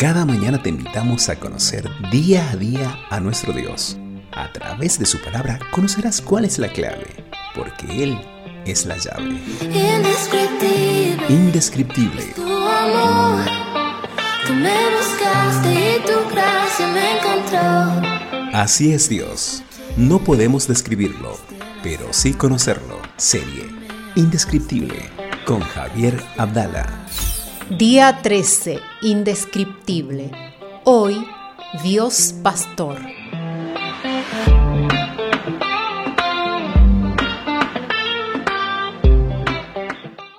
Cada mañana te invitamos a conocer día a día a nuestro Dios. A través de su palabra conocerás cuál es la clave, porque Él es la llave. Indescriptible. Indescriptible. Tu amor. Tú me buscaste y tu gracia me encontró. Así es Dios. No podemos describirlo, pero sí conocerlo. Serie Indescriptible con Javier Abdala. Día 13. Indescriptible. Hoy, Dios Pastor.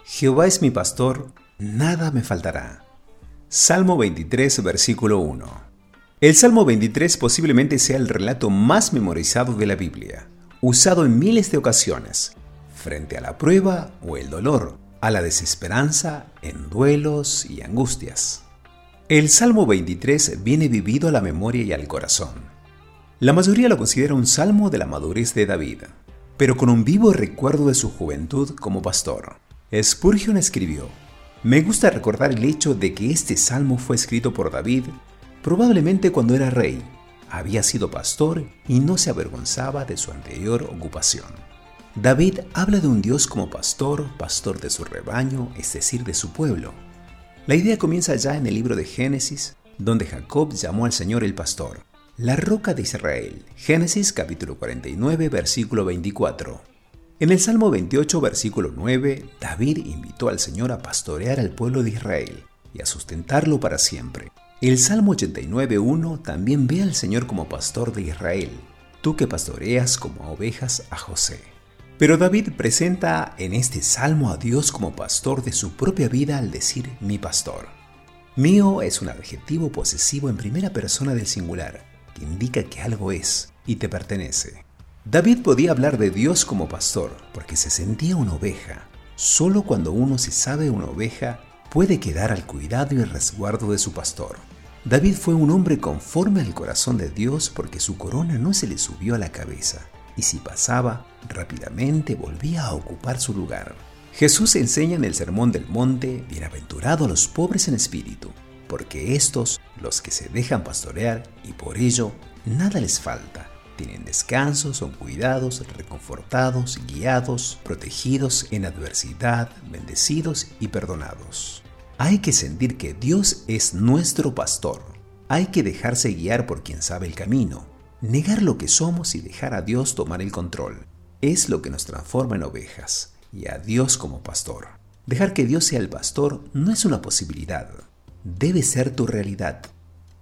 Jehová es mi pastor, nada me faltará. Salmo 23, versículo 1. El Salmo 23 posiblemente sea el relato más memorizado de la Biblia, usado en miles de ocasiones, frente a la prueba o el dolor, a la desesperanza, en duelos y angustias. El Salmo 23 viene vivido a la memoria y al corazón. La mayoría lo considera un salmo de la madurez de David, pero con un vivo recuerdo de su juventud como pastor. Spurgeon escribió, Me gusta recordar el hecho de que este salmo fue escrito por David probablemente cuando era rey, había sido pastor y no se avergonzaba de su anterior ocupación. David habla de un Dios como pastor, pastor de su rebaño, es decir, de su pueblo. La idea comienza ya en el libro de Génesis, donde Jacob llamó al Señor el pastor, la roca de Israel. Génesis capítulo 49, versículo 24. En el Salmo 28, versículo 9, David invitó al Señor a pastorear al pueblo de Israel y a sustentarlo para siempre. El Salmo 89.1 también ve al Señor como pastor de Israel, tú que pastoreas como ovejas a José. Pero David presenta en este salmo a Dios como pastor de su propia vida al decir mi pastor. Mío es un adjetivo posesivo en primera persona del singular, que indica que algo es y te pertenece. David podía hablar de Dios como pastor porque se sentía una oveja. Solo cuando uno se sabe una oveja puede quedar al cuidado y el resguardo de su pastor. David fue un hombre conforme al corazón de Dios porque su corona no se le subió a la cabeza, y si pasaba, rápidamente volvía a ocupar su lugar. Jesús enseña en el Sermón del Monte, bienaventurado a los pobres en espíritu, porque estos, los que se dejan pastorear, y por ello nada les falta, tienen descanso, son cuidados, reconfortados, guiados, protegidos en adversidad, bendecidos y perdonados. Hay que sentir que Dios es nuestro pastor. Hay que dejarse guiar por quien sabe el camino. Negar lo que somos y dejar a Dios tomar el control. Es lo que nos transforma en ovejas y a Dios como pastor. Dejar que Dios sea el pastor no es una posibilidad. Debe ser tu realidad.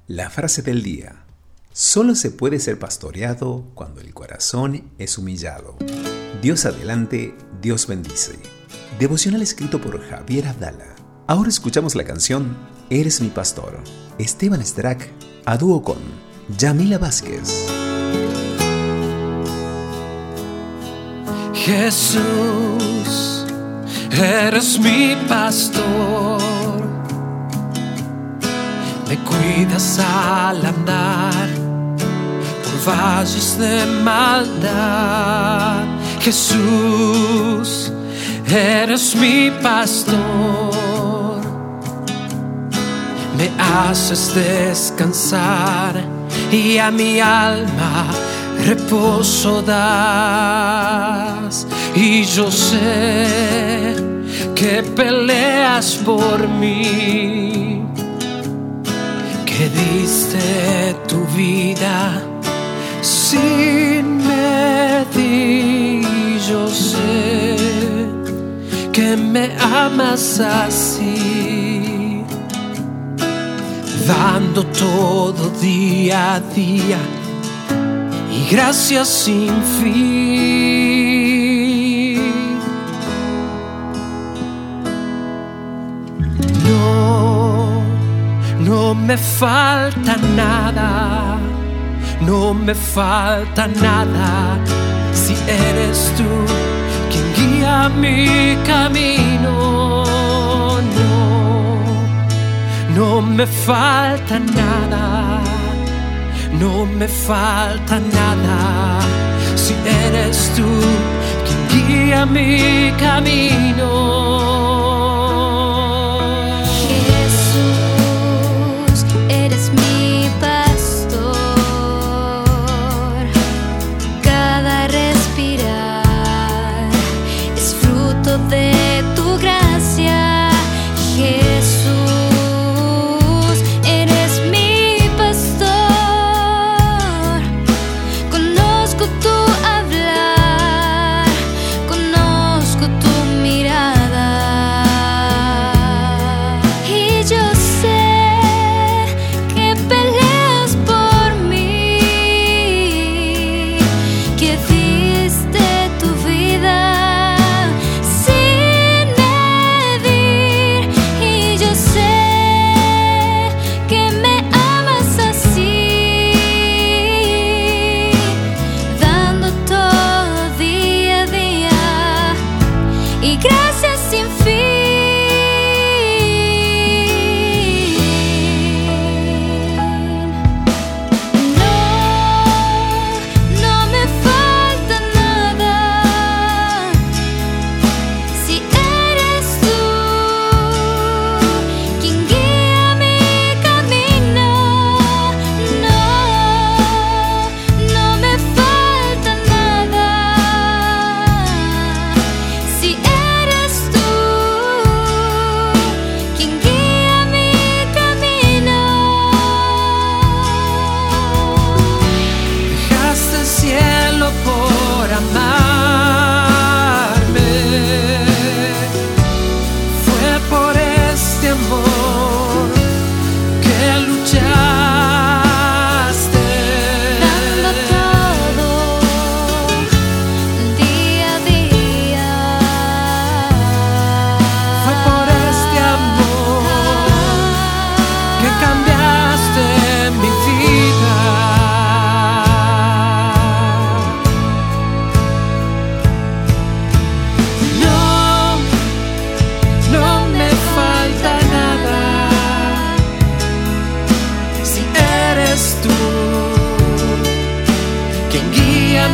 La frase del día. Solo se puede ser pastoreado cuando el corazón es humillado. Dios adelante, Dios bendice. Devocional escrito por Javier Abdala. Ahora escuchamos la canción Eres mi pastor. Esteban Strack a dúo con Yamila Vázquez. Jesús, eres mi pastor. Me cuidas al andar por valles de maldad. Jesús, eres mi pastor. Me haces descansar y a mi alma reposo das. Y yo sé que peleas por mí, que diste tu vida sin medir. Yo sé que me amas así, dando todo día a día y gracias sin fin. No, no me falta nada, no me falta nada si eres tú quien guía mi camino. No me falta nada no me falta nada si eres tú quien guía mi camino.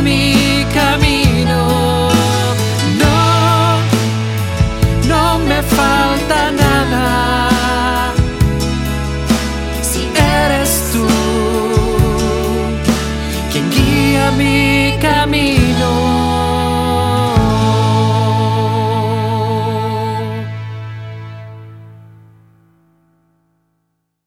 mi camino. No, no me falta nada. Si eres tú quien guía mi camino.